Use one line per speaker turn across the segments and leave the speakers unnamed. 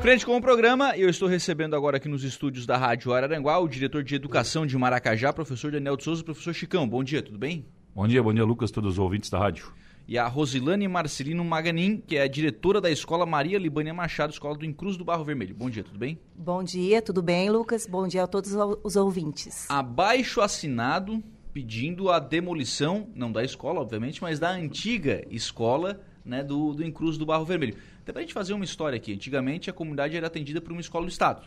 Frente com o programa, eu estou recebendo agora aqui nos estúdios da Rádio Araranguá o diretor de Educação de Maracajá, professor Daniel de Souza, professor Chicão. Bom dia, tudo bem?
Bom dia, bom dia, Lucas, todos os ouvintes da rádio.
E a Rosilane Marcelino Maganin, que é a diretora da Escola Maria Libânia Machado, Escola do Incruz do Barro Vermelho. Bom dia, tudo bem?
Bom dia, tudo bem, Lucas? Bom dia a todos os ouvintes.
Abaixo assinado pedindo a demolição, não da escola, obviamente, mas da antiga escola né, do, do Incruz do Barro Vermelho. Até pra gente fazer uma história aqui. Antigamente a comunidade era atendida por uma escola do Estado.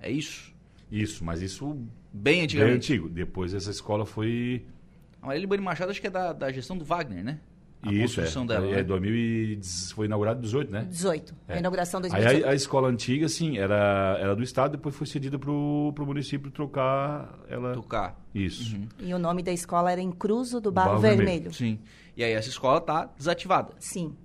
É isso?
Isso, mas isso
Bem antigamente.
bem antigo. Depois essa escola foi.
A Maria Libânia Machado acho que é da, da gestão do Wagner, né? A
isso, é.
construção dela.
é,
né?
2000 e dez- foi inaugurado em 18, né?
18,
É.
a inauguração
Aí
2018.
a, a escola antiga, sim, era, era do Estado, depois foi cedida pro, pro município trocar ela.
Tocar.
Isso.
E o nome da escola era Encruzo do Barro,
Barro
Vermelho.
Vermelho.
Sim. E aí essa escola tá desativada.
Sim,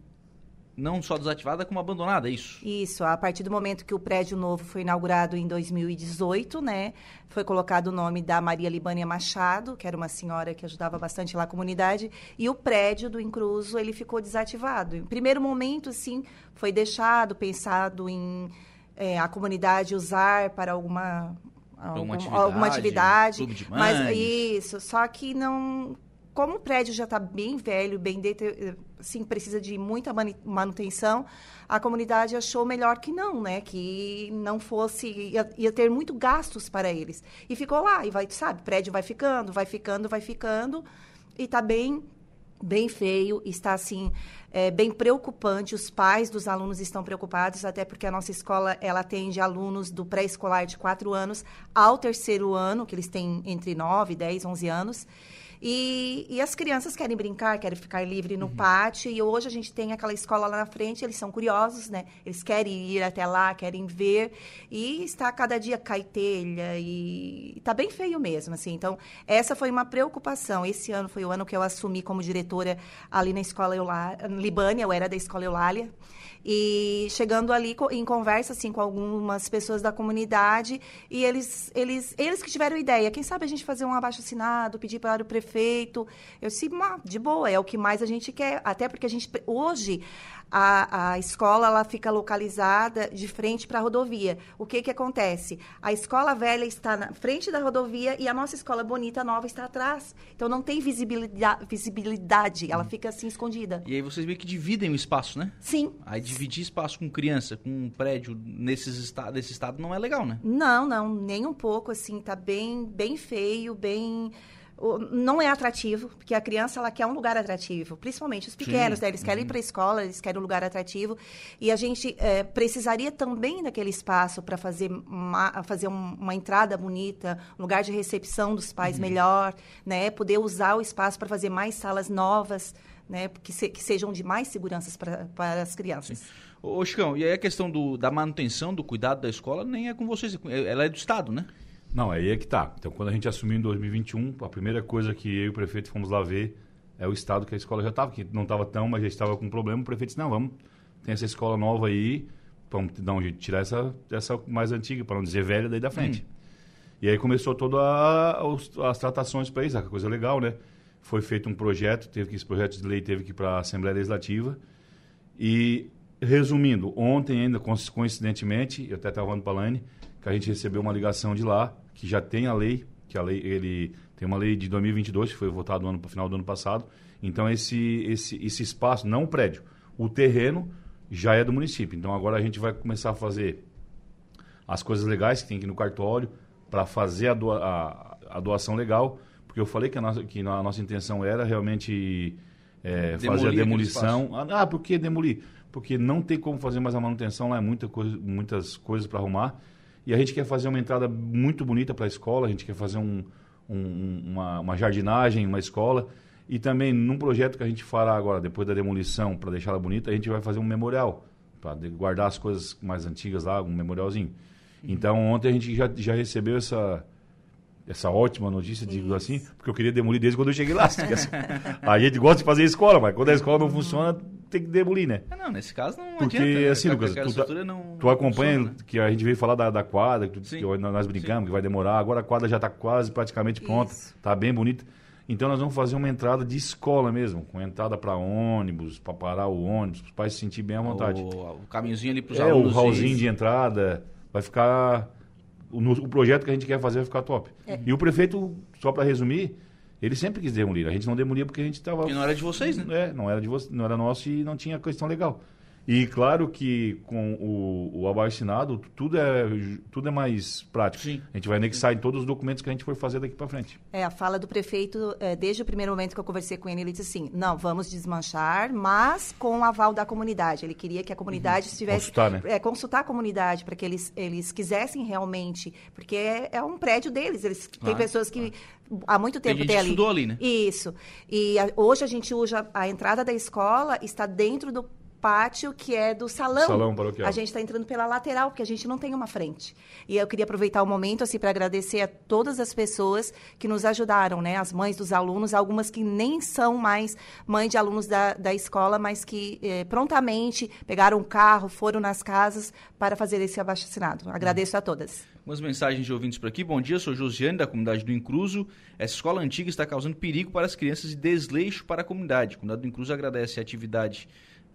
Não só desativada, como abandonada, é isso?
isso. A partir do momento que o prédio novo foi inaugurado em 2018, né, foi colocado o nome da Maria Libânia Machado, que era uma senhora que ajudava bastante lá a comunidade, e o prédio do Encruzo, ele ficou desativado. Em primeiro momento, sim, foi deixado, pensado em eh, a comunidade usar para alguma...
alguma
algum-
atividade,
alguma atividade mas isso, só que não como o prédio já está bem velho, bem assim, precisa de muita manutenção, a comunidade achou melhor que não, né? Que não fosse, ia, ia ter muito gastos para eles. E ficou lá, e vai, sabe, prédio vai ficando, vai ficando, vai ficando, e está bem bem feio, está assim é, bem preocupante. Os pais dos alunos estão preocupados, até porque a nossa escola ela atende alunos do pré-escolar de 4 anos ao terceiro ano, que eles têm entre 9, 10, 11 anos. E, e as crianças querem brincar, querem ficar livre no pátio. E hoje a gente tem aquela escola lá na frente, eles são curiosos, né? Eles querem ir até lá, querem ver. E está cada dia cai telha e está bem feio mesmo, assim. Então, essa foi uma preocupação. Esse ano foi o ano que eu assumi como diretora ali na escola Eulá- Libânia, eu era da escola Eulália. E chegando ali em conversa assim com algumas pessoas da comunidade e eles eles eles que tiveram ideia, quem sabe a gente fazer um abaixo assinado, pedir para o prefeito. Eu disse, "Ma, de boa, é o que mais a gente quer, até porque a gente hoje a, a escola ela fica localizada de frente para a rodovia. O que que acontece? A escola velha está na frente da rodovia e a nossa escola bonita nova está atrás. Então não tem visibilidade, visibilidade ela fica assim escondida.
E aí vocês meio que dividem o espaço, né?
Sim,
Aí dividir espaço com criança, com um prédio nesses esta nesse estado não é legal, né?
Não, não, nem um pouco, assim, tá bem, bem feio, bem... Não é atrativo, porque a criança, ela quer um lugar atrativo, principalmente os pequenos,
Sim,
né? Eles querem
uhum.
ir para a escola, eles querem um lugar atrativo, e a gente eh, precisaria também daquele espaço para fazer, uma, fazer um- uma entrada bonita, um lugar de recepção dos
Uhum.
pais melhor, né? Poder usar o espaço para fazer mais salas novas, né? Que, se- que sejam de mais seguranças para as crianças.
Ô, Chicão, e aí a questão do, da manutenção, do cuidado da escola, nem é com vocês, é com- ela é do Estado, né?
Não, aí é que tá. Então, quando a gente assumiu em 2021, a primeira coisa que eu e o prefeito fomos lá ver é o estado que a escola já estava, que não estava tão, mas já estava com problema. O prefeito disse: não, vamos, tem essa escola nova aí, vamos dar um jeito de tirar essa, essa mais antiga, para não dizer velha, daí da frente. E aí começou todas as tratações para isso, que coisa legal, né? Foi feito um projeto, teve que esse projeto de lei teve que ir para a Assembleia Legislativa. E, resumindo, ontem ainda, coinc- coincidentemente, eu até estava falando para a que a gente recebeu uma ligação de lá, que já tem a lei, que a lei, ele tem uma lei de 2022, que foi votada no ano, no final do ano passado. Então, esse, esse, esse espaço, não o prédio, o terreno já é do município. Então, agora a gente vai começar a fazer as coisas legais que tem aqui no cartório para fazer a, doa- a- a doação legal, porque eu falei que a nossa, que a nossa intenção era realmente é, fazer a demolição. Ah, por que demolir? Porque não tem como fazer mais a manutenção lá, é muita coisa, muitas coisas para arrumar. E a gente quer fazer uma entrada muito bonita para a escola, a gente quer fazer um, um- uma, uma jardinagem, uma escola. E também, num projeto que a gente fará agora, depois da demolição, para deixar ela bonita, a gente vai fazer um memorial, para guardar as coisas mais antigas lá, um memorialzinho. Então, ontem a gente já, já recebeu essa, essa ótima notícia, digo assim, porque eu queria demolir desde quando eu cheguei lá. Assim, a gente gosta de fazer escola, mas quando a escola não funciona, tem que demolir, né?
Ah, não, nesse caso não
Porque,
adianta. né?
assim,
Aquela-
Lucas, tu tá-
estrutura não
Tu acompanha
funciona, né?
que a gente veio falar da, da quadra, que, tu-
Sim.
que nós brincamos, que vai demorar. Agora a quadra já está quase praticamente pronta, está bem bonita. Então nós vamos fazer uma entrada de escola mesmo, com entrada para ônibus, para parar o ônibus, para os pais se sentir bem à vontade.
O, o caminhozinho ali para os
é,
alunos.
o hallzinho de entrada, vai ficar... O, o projeto que a gente quer fazer vai ficar top.
É.
E o prefeito, só para resumir, ele sempre quis demolir. A gente não demolia porque a gente estava...
Que não era de vocês, né?
É, não era, de não era nosso e não tinha questão legal. E claro que com o, o abaixo-assinado, tudo é, tudo é mais prático.
Sim.
A gente vai anexar em todos os documentos que a gente for fazer daqui para frente.
É, a fala do prefeito, é, desde o primeiro momento que eu conversei com ele, ele disse assim, não, vamos desmanchar, mas com o aval da comunidade. Ele queria que a comunidade estivesse...
Consultar, né?
É, consultar a comunidade, para que eles, eles quisessem realmente, porque é, é um prédio deles, eles tem pessoas que há muito
Tem
tempo tem ali.
estudou ali, né?
Isso. E a- hoje a gente usa a entrada da escola, está dentro do pátio que é do salão.
Salão paroquial.
A gente está entrando pela lateral, porque a gente não tem uma frente. E eu queria aproveitar o momento assim para agradecer a todas as pessoas que nos ajudaram, né? As mães dos alunos, algumas que nem são mais mães de alunos da, da escola, mas que eh, prontamente pegaram o carro, foram nas casas para fazer esse abaixo-assinado. Agradeço a todas.
Umas mensagens de ouvintes por aqui. Bom dia, sou Josiane, da comunidade do Incruso. Essa escola antiga está causando perigo para as crianças e desleixo para a comunidade. A comunidade do Incruso agradece a atividade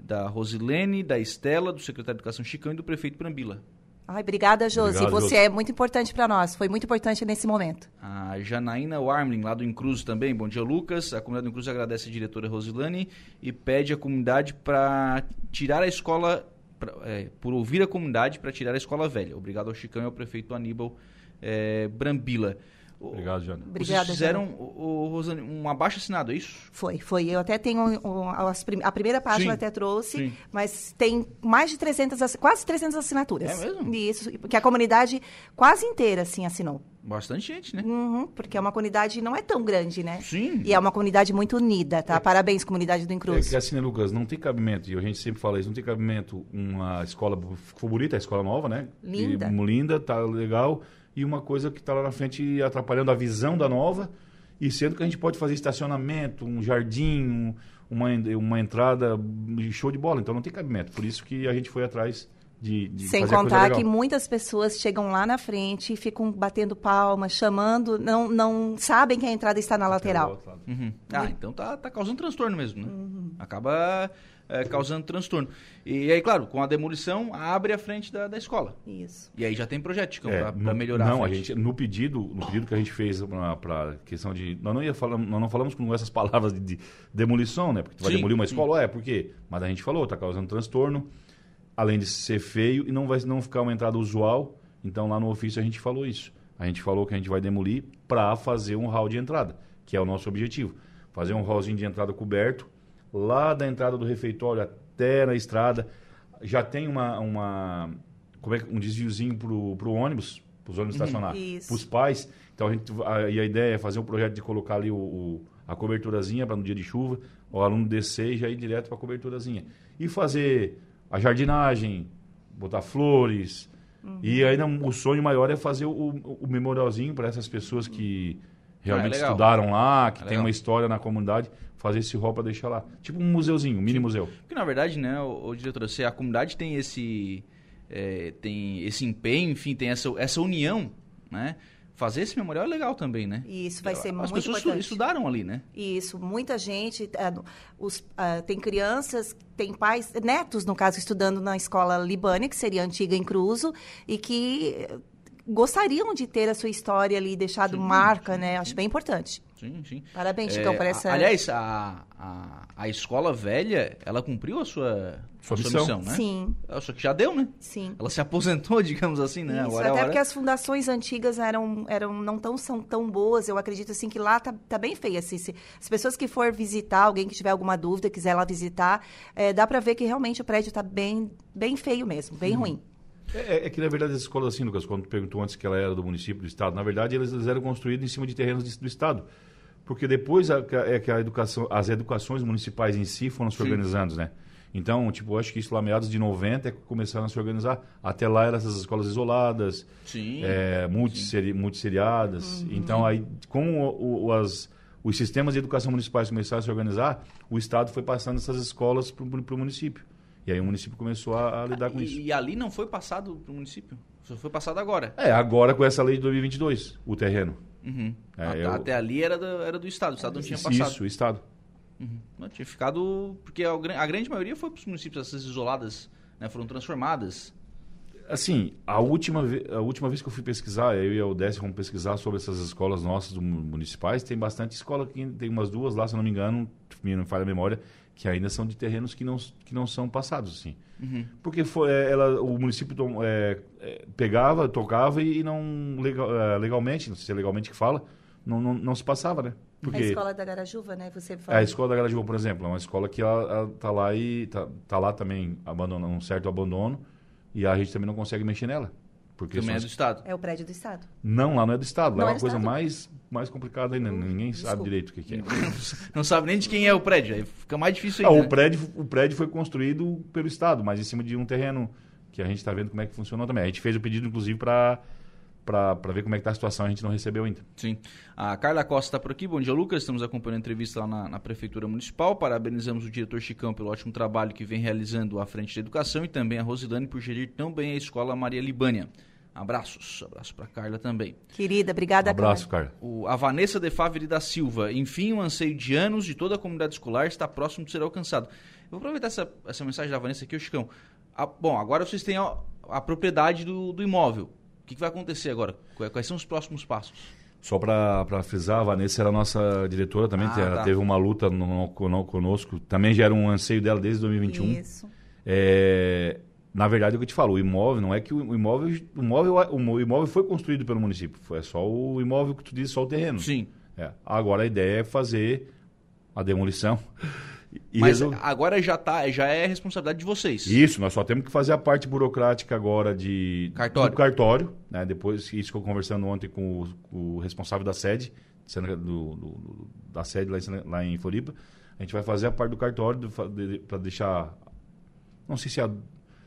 da Rosilene, da Estela, do secretário de Educação Chicão e do prefeito Brambila.
Ai, obrigada, Josi.
Obrigado,
Você
Josi.
é muito importante para nós. Foi muito importante nesse momento.
A Janaína Warmling, lá do Incruso também. Bom dia, Lucas. A comunidade do Incruso agradece a diretora Rosilane e pede à comunidade para tirar a escola, pra- é, por ouvir a comunidade para tirar a escola velha. Obrigado ao Chicão e ao prefeito Aníbal é, Brambila.
Obrigado, Jana.
Obrigada,
Vocês fizeram, o, o, Rosane, um abaixo assinado, é isso?
Foi, foi. Eu até tenho um, as prim- a primeira página
Sim,
eu até trouxe,
sim.
mas tem mais de 300, ass- quase 300 assinaturas.
É mesmo?
Isso, porque a comunidade quase inteira assim assinou.
Bastante gente, né?
Uhum, porque é uma comunidade não é tão grande, né?
Sim.
E é uma comunidade muito unida, tá? Parabéns, comunidade do
É
Incruz.
que assim, né, Lucas, não tem cabimento, e a gente sempre fala isso, não tem cabimento uma escola, ficou bonita a escola nova, né?
Linda.
E, linda, tá legal, e uma coisa que tá lá na frente atrapalhando a visão da nova, e sendo que a gente pode fazer estacionamento, um jardim, um- uma, uma entrada show de bola, então não tem cabimento, por isso que a gente foi atrás de, de
Sem
fazer a coisa
contar que muitas pessoas chegam lá na frente e ficam batendo palmas, chamando, não, não sabem que a entrada está na lateral.
Uhum. Ah, então tá, tá causando transtorno mesmo, né? Acaba é, causando transtorno. E aí, claro, com a demolição, abre a frente da, da escola.
Isso.
E aí já tem projeto, Chicão,
É, no-
melhorar
Não,
a
gente, no pedido, no pedido que a gente fez para questão de. Nós não, ia falar, nós não falamos com essas palavras de, de demolição, né? Porque tu vai
Sim,
demolir uma
sim.
escola, é, por quê? Mas a gente falou, tá causando transtorno, além de ser feio e não vai não ficar uma entrada usual. Então lá no ofício a gente falou isso. A gente falou que a gente vai demolir para fazer um hall de entrada, que é o nosso objetivo. Fazer um hallzinho de entrada coberto, lá da entrada do refeitório até na estrada. Já tem uma, uma como é, um desviozinho pro, pro ônibus, para os ônibus estacionar,
Isso.
para os pais. Então a, gente, a, e a ideia é fazer um projeto de colocar ali o, o- a coberturazinha para no dia de chuva, o aluno descer e já ir direto para a coberturazinha. E fazer a jardinagem, botar flores. E ainda o sonho maior é fazer o, o, o memorialzinho para essas pessoas que realmente
legal.
estudaram lá, que
É
tem uma história na comunidade, fazer esse hall para deixar lá. Tipo um museuzinho, um mini museu.
Porque, na verdade, né, o, o diretor, se a comunidade tem esse, é, tem esse empenho, enfim, tem essa, essa união, né? Fazer esse memorial é legal também, né?
E isso vai ser
As
muito
pessoas estu-
importante.
estudaram ali, né?
Isso, muita gente, ah, os, ah, tem crianças, tem pais, netos, no caso, estudando na escola Libânia, que seria a antiga em Cruzo, e que gostariam de ter a sua história ali, deixado
Sim,
marca,
sim,
né? Acho bem importante.
Sim, sim.
Parabéns,
É,
Chicão, por essa...
a- Aliás, a, a, a escola velha, ela cumpriu a sua,
Sua
a sua
missão.
missão, né?
Sim,
Só que já deu, né?
sim.
Ela se aposentou, digamos assim, né?
Isso,
Agora é
até porque as fundações antigas eram, eram não tão, são tão boas. Eu acredito assim que lá tá, tá bem feia. Assim, se, as pessoas que for visitar, alguém que tiver alguma dúvida, quiser lá visitar, eh, dá para ver que realmente o prédio tá bem, bem feio mesmo, bem ruim.
É, é que, na verdade, as escolas assim, Lucas, quando perguntou antes que ela era do município, do estado, na verdade, elas, elas eram construídas em cima de terrenos de- do estado. Porque depois a, é que a educação, as educações municipais em si foram se
Sim.
organizando, né? Então, tipo, acho que isso lá meados de 90 é que começaram a se organizar. Até lá eram essas escolas isoladas,
Sim.
é, multisseri, multisseriadas. Então, aí, como o, o- as, os sistemas de educação municipais começaram a se organizar, o Estado foi passando essas escolas para o município. E aí o município começou a, a lidar com isso.
E, e ali não foi passado para o município? Só foi passado agora.
É, agora com essa lei de 2022, o terreno.
Uhum.
É,
até,
eu-
até ali era do, era do Estado, o Estado não tinha passado.
Isso, o Estado.
Uhum. Não, tinha ficado. Porque a, a grande maioria foi para os municípios, essas isoladas, né? Foram transformadas.
Assim, a última, a última vez que eu fui pesquisar, eu e a Odécia fomos pesquisar sobre essas escolas nossas municipais, tem bastante escola, que tem umas duas lá, se eu não me engano, me não falha a memória, que ainda são de terrenos que não, que não são passados, assim.
Uhum.
Porque foi, é, ela, o município tom- é, é, pegava, tocava e, e não legal, é, legalmente, não sei se é legalmente que fala, não, não, não se passava, né? Porque
A escola da Garajuva, né? Você
a
falou.
escola da Garajuba, por exemplo, é uma escola que ela, ela tá lá e tá, tá lá também abandona um certo abandono e a gente também não consegue mexer nela. Porque
Também é do Estado.
É o prédio do Estado.
não, lá não é do Estado. Lá
Não
é
é
uma coisa
Estado?
mais, mais complicada ainda. Ninguém sabe
Desculpa.
direito o que, que é.
Não sabe nem de quem é o prédio. Aí fica mais difícil
Ah,
ainda.
o,
né?
prédio, o prédio foi construído pelo Estado, mas em cima de um terreno que a gente está vendo como é que funcionou também. A gente fez o pedido, inclusive, para ver como é que está a situação. A gente não recebeu ainda.
Sim. A Carla Costa está por aqui. Bom dia, Lucas. Estamos acompanhando a entrevista lá na, na Prefeitura Municipal. Parabenizamos o diretor Chicão pelo ótimo trabalho que vem realizando à frente da educação e também a Rosilane por gerir tão bem a escola Maria Libânia. Abraços. Abraço para Carla também.
Querida, obrigada,
Um abraço,
Carla.
cara.
O, a Vanessa de Favre da Silva. Enfim, um anseio de anos de toda a comunidade escolar está próximo de ser alcançado. Eu vou aproveitar essa, essa mensagem da Vanessa aqui, ô Chicão. A- bom, agora vocês têm a, a propriedade do, do imóvel. O que, que vai acontecer agora? Quais, quais são os próximos passos?
Só para frisar, a Vanessa era a nossa diretora também.
Ah,
ela
tá.
teve uma luta no, no- conosco. Também já era um anseio dela desde 2021.
Isso.
É, na verdade, é o que eu te falo, o imóvel não é que o imóvel, o imóvel, o imóvel foi construído pelo município, foi só o imóvel que tu diz, só o terreno.
Sim.
É. Agora a ideia é fazer a demolição.
Mas
resol-
agora já, tá, já é responsabilidade de vocês.
Isso, nós só temos que fazer a parte burocrática agora de
Cartório.
do cartório, né? Depois isso que eu conversando ontem com o, o responsável da sede, do, do- da sede lá em, lá em Floripa, a gente vai fazer a parte do cartório para deixar, não sei se a,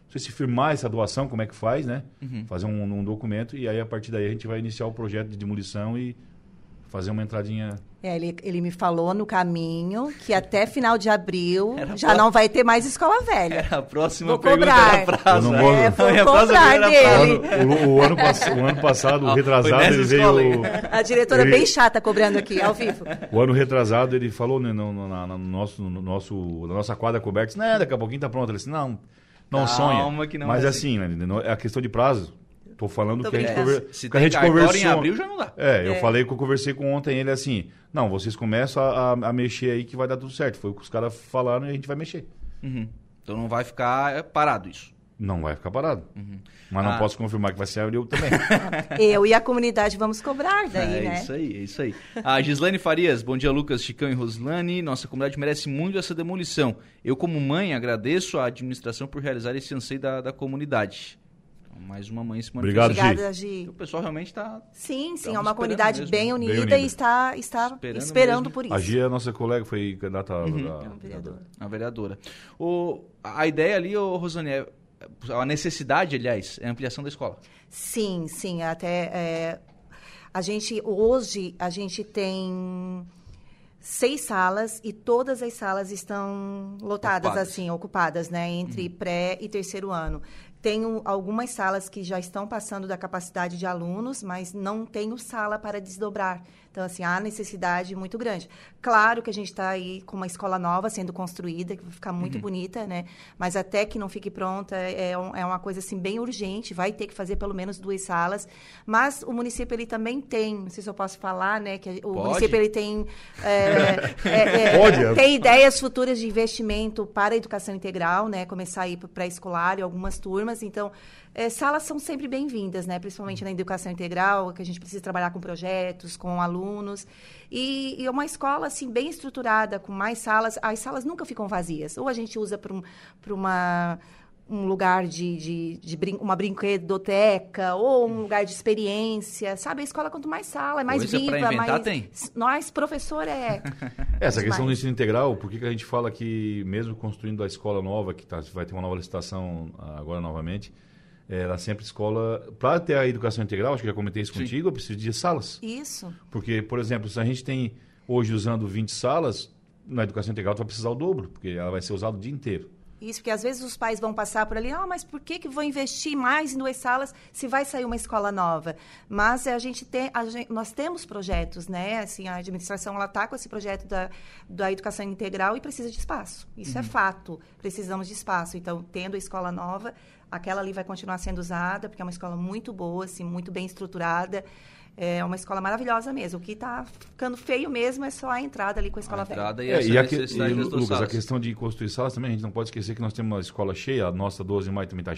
sei se firmar essa doação, como é que faz, né?
Uhum.
Fazer um, um documento e aí a partir daí a gente vai iniciar o projeto de demolição e fazer uma entradinha.
É, ele, ele me falou no caminho que até final de abril
Era
já
pra-
não vai ter mais escola velha.
Era a próxima
Vou
pergunta
cobrar.
Eu não vou-
É, vou cobrar dele.
prazo.
O, o ano, pass- o ano passado, o
Ah, foi
retrasado, ele
escola,
veio.
A diretora
Ele-
bem chata cobrando aqui, ao vivo.
O ano retrasado ele falou né, no, no- na, no nosso, no nosso, na nossa quadra coberta, disse, não, daqui a pouquinho tá pronto. Ele disse, não, não
Calma
sonha.
que não
Mas
é
assim, né, não- é a questão de prazo. Tô falando
Tô
que a gente,
brincando.
conver...
Se
que a gente conversou.
em abril, já não dá.
É, eu
É.
falei que eu conversei com ontem ele assim, não, vocês começam a, a- a mexer aí que vai dar tudo certo. Foi o que os caras falaram e a gente vai mexer.
Uhum. Então não vai ficar é, parado isso.
Não vai ficar parado. Mas não
Ah.
posso confirmar que vai ser abril também.
Eu e a comunidade vamos cobrar daí,
é
né?
isso aí, é isso aí. A Gislaine Farias, bom dia Lucas, Chicão e Roslane. Nossa comunidade merece muito essa demolição. Eu, como mãe, agradeço à administração por realizar esse anseio da, da comunidade. Então, mais uma mãe se
Obrigado,
manifestando.
Obrigada, Gi.
O pessoal realmente está.
Sim, sim, é uma comunidade
mesmo.
bem
Bem
unida,
unida.
e está, está
Esperando
esperando, por isso.
A Gia, nossa colega, foi candidata a,
É um
a-
vereador.
A vereadora. O, a ideia ali, ô, Rosane, é, a necessidade, aliás, é a ampliação da escola.
Sim, sim, até é, a gente hoje a gente tem seis salas e todas as salas estão lotadas
Ocupadas.
assim, ocupadas, né, entre pré e terceiro ano. Tenho algumas salas que já estão passando da capacidade de alunos, mas não tenho sala para desdobrar. Então, assim, há necessidade muito grande. Claro que a gente está aí com uma escola nova sendo construída, que vai ficar muito bonita, né? Mas até que não fique pronta, é, um- é uma coisa, assim, bem urgente. Vai ter que fazer pelo menos duas salas. Mas o município, ele também tem, não sei se eu posso falar, né? Que o
Pode.
município, ele tem... é, é, é,
Pode, é.
Tem ideias futuras de investimento para a educação integral, né? Começar a ir para pré-escolar e algumas turmas. Então, é, salas são sempre bem-vindas, né? Principalmente na educação integral, que a gente precisa trabalhar com projetos, com alunos. E, e é uma escola, assim, bem estruturada, com mais salas. As salas nunca ficam vazias. Ou a gente usa para um, uma um lugar de, de, de brin uma brinquedoteca ou um lugar de experiência, sabe? A escola, quanto mais sala, é mais
Coisa pra
viva,
inventar,
mais...
tem.
Nós, professor, é...
Essa questão do ensino integral, por que, que a gente fala que, mesmo construindo a escola nova, que tá, vai ter uma nova licitação ah, agora novamente, eh, ela sempre escola. Para ter a educação integral, acho que já comentei isso
Sim.
contigo, eu preciso de salas.
Isso.
Porque, por exemplo, se a gente tem hoje usando 20 salas, na educação integral tu vai precisar o dobro, porque ela vai ser usada o dia inteiro.
Isso, porque às vezes os pais vão passar por ali, ah, mas por que, que vou investir mais em duas salas se vai sair uma escola nova? Mas a gente tem, a gente, nós temos projetos, né? Assim, a administração ela está com esse projeto da, da educação integral e precisa de espaço. Isso é
Uhum.
é fato. Precisamos de espaço. Então, tendo a escola nova, aquela ali vai continuar sendo usada, porque é uma escola muito boa, assim, muito bem estruturada. É uma escola maravilhosa mesmo. O que está ficando feio mesmo é só a entrada ali com a escola
a
velha.
entrada e
É, e, a, que- e, Lucas, a questão de construir salas também, a gente não pode esquecer que nós temos uma escola cheia, a nossa 12 de maio também está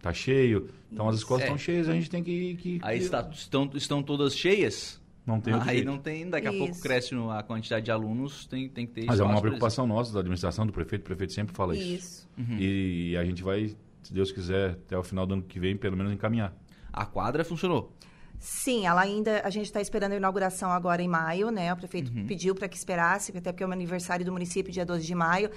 tá cheio. Então as escolas
É.
estão cheias, a gente tem que. que
Aí
que-
está, estão, estão todas cheias?
Não tem
Aí
jeito.
não tem, daqui a pouco
Isso.
cresce no- a quantidade de alunos, tem, tem que ter
Mas é uma preocupação nossa, da administração, do prefeito. O prefeito sempre fala isso.
Isso.
Uhum.
E a gente vai, se Deus quiser, até o final do ano que vem, pelo menos encaminhar.
A quadra funcionou.
Sim, ela ainda. A gente está esperando a inauguração agora em maio, né? O prefeito
Uhum.
pediu para que esperasse, até porque é o aniversário do município, dia 12 de maio.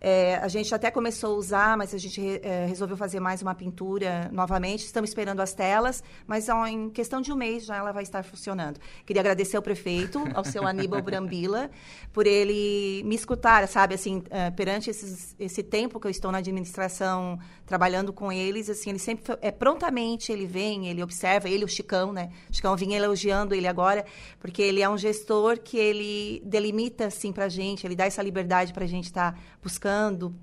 É, a gente até começou a usar, mas a gente re- é, resolveu fazer mais uma pintura novamente. Estamos esperando as telas, mas ó, em questão de um mês já ela vai estar funcionando. Queria agradecer ao prefeito, ao seu Aníbal Brambila, por ele me escutar, sabe, assim, é, perante esses- esse tempo que eu estou na administração trabalhando com eles, assim, ele sempre foi- é prontamente ele vem, ele observa, ele o Chicão, né? O Chicão vinha elogiando ele agora, porque ele é um gestor que ele delimita assim pra gente, ele dá essa liberdade pra gente estar buscando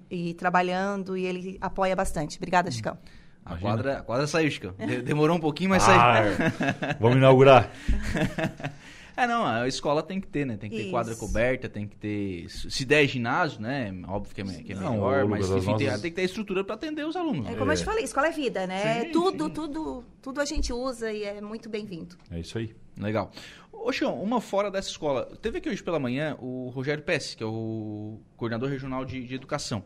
e trabalhando e ele apoia bastante. Obrigada, Chicão.
A
Imagina.
quadra, a quadra saiu, Chico. De- Demorou um pouquinho, mas
Ah,
saiu.
vamos inaugurar.
É, não, a escola tem que ter, né? Tem que ter
Isso.
quadra coberta, tem que ter. Se der ginásio, né? Óbvio que é, que é
Não,
melhor, mas enfim, tem,
nossas-
tem que ter estrutura para atender os alunos.
É como eu
É.
te falei, escola é vida, né?
Sim,
tudo,
sim.
tudo, tudo a gente usa e é muito bem-vindo.
É isso aí.
Legal. Ô, uma fora dessa escola. Teve aqui hoje pela manhã o Rogério Pesce, que é o coordenador regional de, de educação.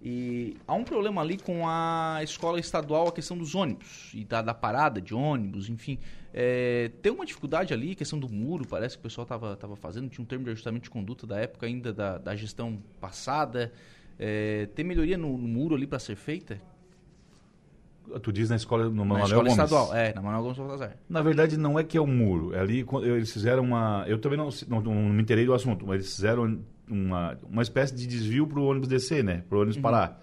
E há um problema ali com a escola estadual, a questão dos ônibus e da, da parada de ônibus, enfim. É, tem uma dificuldade ali, questão do muro, parece que o pessoal estava tava fazendo, tinha um termo de ajustamento de conduta da época ainda da, da gestão passada. É, tem melhoria no, no muro ali para ser feita?
Tu diz na escola, no
Na
Manuel
escola
Gomes.
estadual, é, na Manuel Gomes Baltazar.
Na verdade, não é que é um muro. É ali, eles fizeram uma... Eu também não, não, não me interei do assunto, mas eles fizeram uma, uma espécie de desvio para o ônibus descer, né? Para o ônibus parar.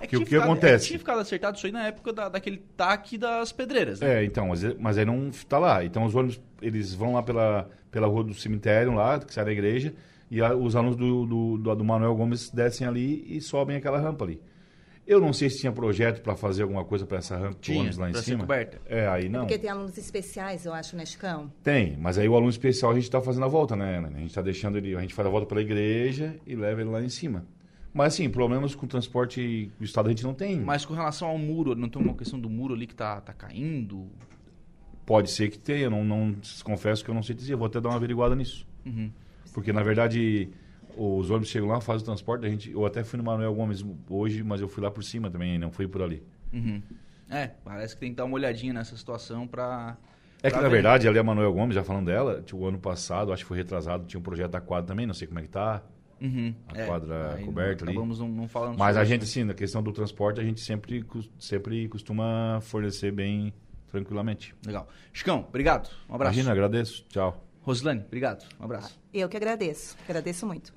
É
Porque o que
ficado- é
acontece?
tinha ficado acertado isso aí na época da, daquele taque das pedreiras, né?
É, então, mas, mas aí não tá lá. Então os ônibus, eles vão lá pela, pela rua do cemitério, lá, que sai da igreja, e a- os alunos do, do, do, do Manuel Gomes descem ali e sobem aquela rampa ali. Eu não sei se tinha projeto para fazer alguma coisa para essa rampa,
Tinha,
ônibus lá em cima.
coberta.
É, aí não.
Porque tem alunos especiais, eu acho, né, Chicão?
Tem, mas aí o aluno especial a gente está fazendo a volta, né? A gente está deixando ele, a gente faz a volta pela igreja e leva ele lá em cima. Mas assim, problemas com o transporte do estado a gente não tem.
Mas com relação ao muro, não tem uma questão do muro ali que tá, tá caindo?
Pode ser que tenha, não, não confesso que eu não sei dizer, vou até dar uma averiguada nisso.
Uhum.
Porque na verdade os ônibus chegam lá, fazem o transporte, a gente, eu até fui no Manuel Gomes hoje, mas eu fui lá por cima também, não fui por ali.
Uhum. É, parece que tem que dar uma olhadinha nessa situação pra...
É que na
ver.
verdade, ali a Manuel Gomes, já falando dela, tipo, o ano passado, acho que foi retrasado, tinha um projeto da quadra também, não sei como é que tá.
Uhum.
A quadra
aí
coberta ali.
Não, não falando
Mas
sobre
a gente,
né?
sim, na questão do transporte, a gente sempre, sempre costuma fornecer bem tranquilamente.
Legal. Chicão, obrigado. Um abraço.
Imagina, agradeço. Tchau.
Roslane, obrigado. Um abraço.
Eu que agradeço. Agradeço muito.